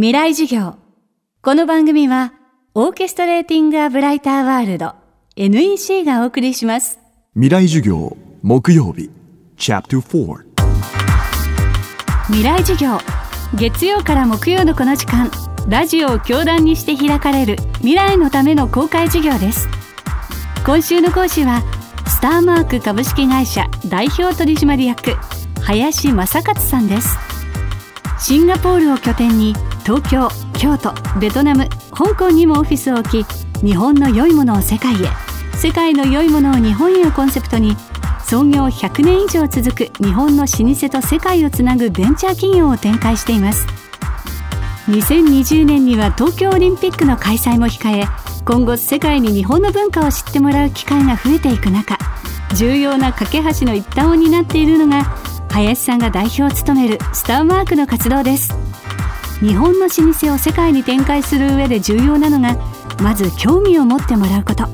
未来授業。この番組は、オーケストレーティング・ア・ブライター・ワールド NEC がお送りします。未来授業木曜日 Chapter 4未来授業。月曜から木曜のこの時間、ラジオを教壇にして開かれる未来のための公開授業です。今週の講師は、スターマーク株式会社代表取締役、林正勝さんです。シンガポールを拠点に東京京都ベトナム香港にもオフィスを置き日本の良いものを世界へ。世界の良いものを日本へをコンセプトに創業100年以上続く日本の老舗と世界をつなぐベンチャー企業を展開しています。2020年には東京オリンピックの開催も控え今後世界に日本の文化を知ってもらう機会が増えていく中重要な架け橋の一端を担っているのが林さんが代表を務めるスターマークの活動です。日本の老舗を世界に展開する上で重要なのがまず興味を持ってもらうこと。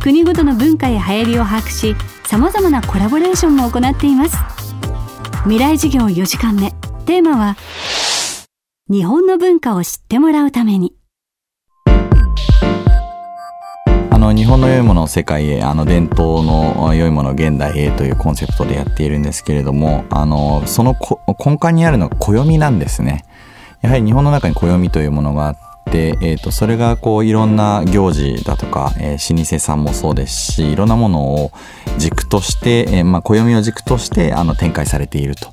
国ごとの文化や流行りを把握しさまざまなコラボレーションも行っています。未来授業4時間目。テーマは日本の文化を知ってもらうために。あの日本の良いものを世界へあの伝統の良いものを現代へというコンセプトでやっているんですけれどもあのその根幹にあるのが暦なんですね。やはり日本の中に暦というものがあって、えー、とそれがこういろんな行事だとか、えー老舗さんもそうですしいろんなものを軸として、えーまあ、暦を軸としてあの展開されていると。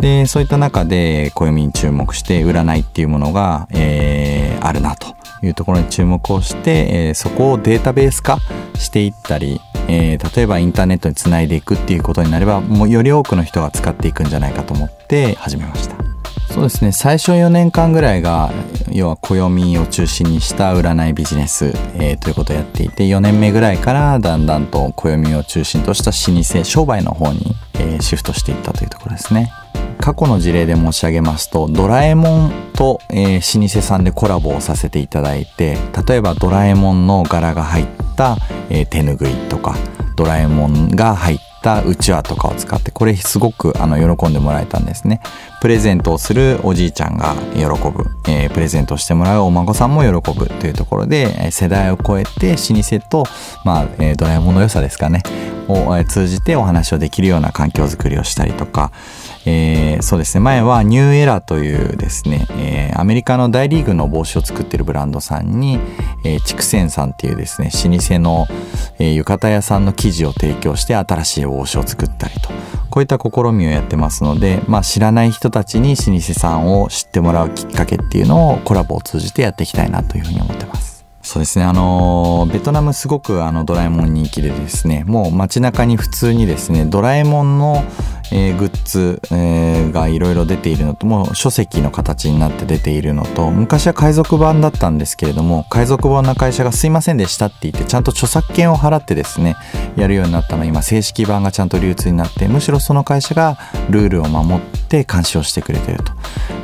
でそういった中で暦に注目して占いっていうものが、えーあるなというところに注目をして、えーそこをデータベース化していったり、えー例えばインターネットにつないでいくっていうことになればもうより多くの人が使っていくんじゃないかと思って始めました。そうですね。最初4年間ぐらいが要は暦を中心にした占いビジネス、えーということをやっていて4年目ぐらいからだんだんと暦を中心とした老舗商売の方に、えーシフトしていったというところですね。過去の事例で申し上げますとドラえもんと、えー老舗さんでコラボをさせていただいて例えばドラえもんの柄が入った、え手ぬぐいとかドラえもんが入ったたうちわとかを使ってこれすごくあの喜んでもらえたんですね。プレゼントをするおじいちゃんが喜ぶ、えープレゼントしてもらうお孫さんも喜ぶというところで世代を超えて老舗と、まあえードラえもんの良さですかね。を通じてお話をできるような環境づくりをしたりとか、えーそうですね。前はニューエラーというですね、えーアメリカの大リーグの帽子を作ってるブランドさんに、えー、筑前さんっていうですね老舗の、えー浴衣屋さんの生地を提供して新しい帽子を作ったりとこういった試みをやってますので、まあ、知らない人たちに老舗さんを知ってもらうきっかけっていうのをコラボを通じてやっていきたいなというふうに思ってます。そうですね。あの、ベトナムすごくあのドラえもん人気でですね、もう街中に普通にですね、ドラえもんの、えーグッズ、えーがいろいろ出ているのと、もう書籍の形になって出ているのと、昔は海賊版だったんですけれども、海賊版の会社がすいませんでしたって言って、ちゃんと著作権を払ってですね、やるようになったの今正式版がちゃんと流通になって、むしろその会社がルールを守って監視をしてくれてると。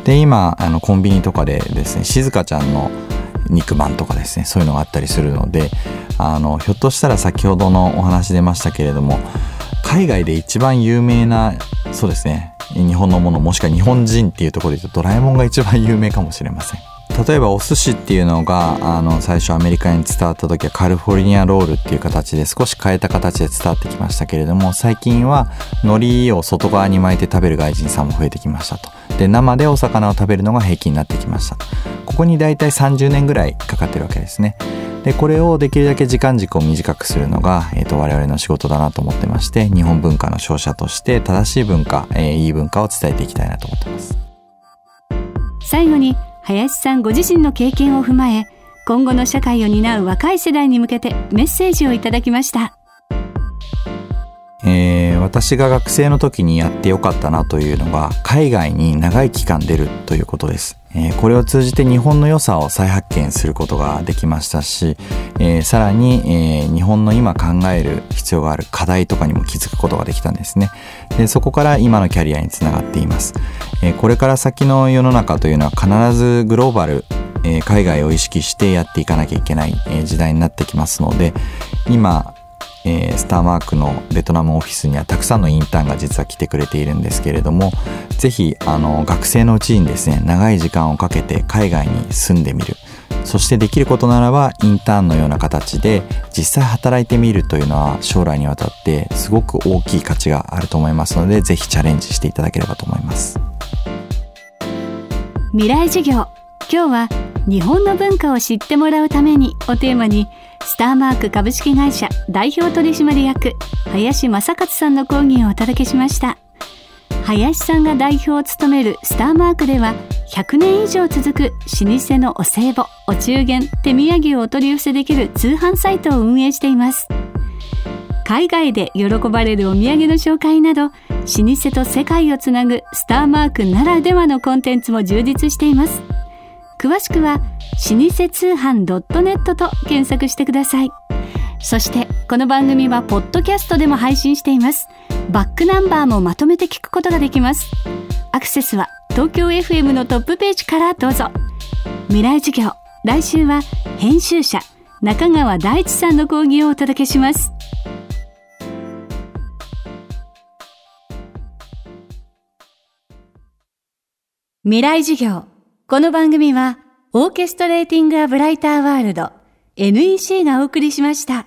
で、今、あの、コンビニとかでですね、静香ちゃんの肉まんとかですねそういうのがあったりするのであのひょっとしたら先ほどのお話出ましたけれども海外で一番有名なそうですね。日本のものもしくは日本人っていうところで言うとドラえもんが一番有名かもしれません。例えばお寿司っていうのがあの最初アメリカに伝わった時はカリフォルニアロールっていう形で少し変えた形で伝わってきましたけれども最近は海苔を外側に巻いて食べる外人さんも増えてきましたと。で生でお魚を食べるのが平均になってきました。ここに大体30年ぐらいかかってるわけですね。でこれをできるだけ時間軸を短くするのが、えー、と我々の仕事だなと思ってまして日本文化の商社として正しい文化、えーいい文化を伝えていきたいなと思ってます。最後に林さんご自身の経験を踏まえ今後の社会を担う若い世代に向けてメッセージをいただきました。えー私が学生の時にやってよかったなというのが海外に長い期間出るということです、えこれを通じて日本の良さを再発見することができましたし、えーさらに、えー日本の今考える必要がある課題とかにも気づくことができたんですね。でそこから今のキャリアにつながっています、えーこれから先の世の中というのは必ずグローバルえ海外を意識してやっていかなきゃいけない、え時代になってきますので今、えー、スターマークのベトナムオフィスにはたくさんのインターンが実は来てくれているんですけれどもぜひあの学生のうちにですね長い時間をかけて海外に住んでみる。そしてできることならばインターンのような形で実際働いてみるというのは将来にわたってすごく大きい価値があると思いますのでぜひチャレンジしていただければと思います。未来授業。今日は日本の文化を知ってもらうためにをテーマにスターマーク株式会社代表取締役林正勝さんの講義をお届けしました。林さんが代表を務めるスターマークでは100年以上続く老舗のお歳暮お中元手土産をお取り寄せできる通販サイトを運営しています。海外で喜ばれるお土産の紹介など老舗と世界をつなぐスターマークならではのコンテンツも充実しています。詳しくは老舗通販 .net と検索してください。そしてこの番組はポッドキャストでも配信しています。バックナンバーもまとめて聞くことができます。アクセスは東京 FM のトップページからどうぞ。未来授業来週は編集者中川大地さんの講義をお届けします。未来授業。この番組はオーケストレーティング・ア・ブライター・ワールド NEC がお送りしました。